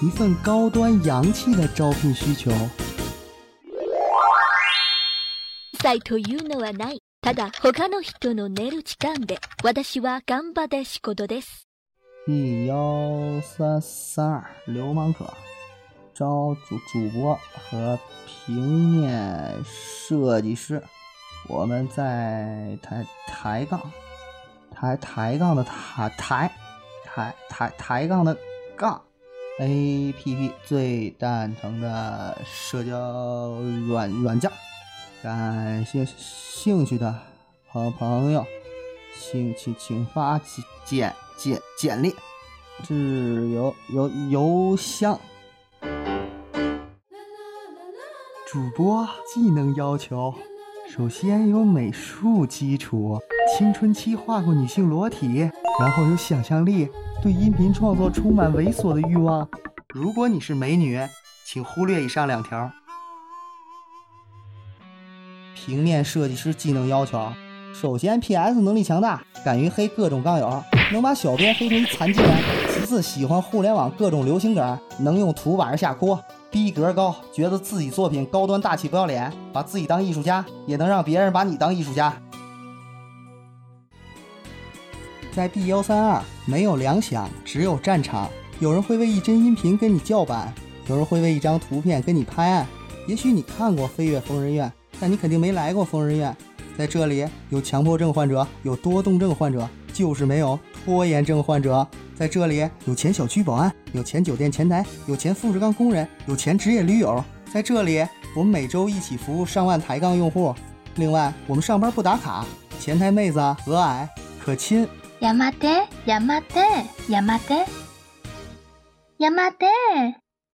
一份高端洋气的招聘需求。才というのはない。ただ他の人の寝る時間で、私は頑張って仕事です。一幺三三二流氓课，招主主播和平面设计师。我们在抬抬杠，抬抬杠的抬抬抬抬抬杠的杠 ，A P P 最蛋疼的社交软软件，感兴兴趣的朋朋友，请请请发简简简历，至邮邮邮箱。主播技能要求。首先有美术基础，青春期画过女性裸体，然后有想象力，对音频创作充满猥琐的欲望。如果你是美女，请忽略以上两条。平面设计师技能要求：首先 PS 能力强大，敢于黑各种杠友，能把小编黑成残疾人；其次喜欢互联网各种流行梗，能用图把人下锅。逼格高，觉得自己作品高端大气不要脸，把自己当艺术家，也能让别人把你当艺术家。在 B 幺三二没有粮饷，只有战场。有人会为一帧音频跟你叫板，有人会为一张图片跟你拍案。也许你看过《飞跃疯人院》，但你肯定没来过疯人院。在这里有强迫症患者，有多动症患者，就是没有拖延症患者。在这里有前小区保安，有前酒店前台，有前富士康工人，有前职业驴友。在这里，我们每周一起服务上万抬杠用户。另外，我们上班不打卡，前台妹子和蔼可亲。やまて、やまて、やまて、やまて。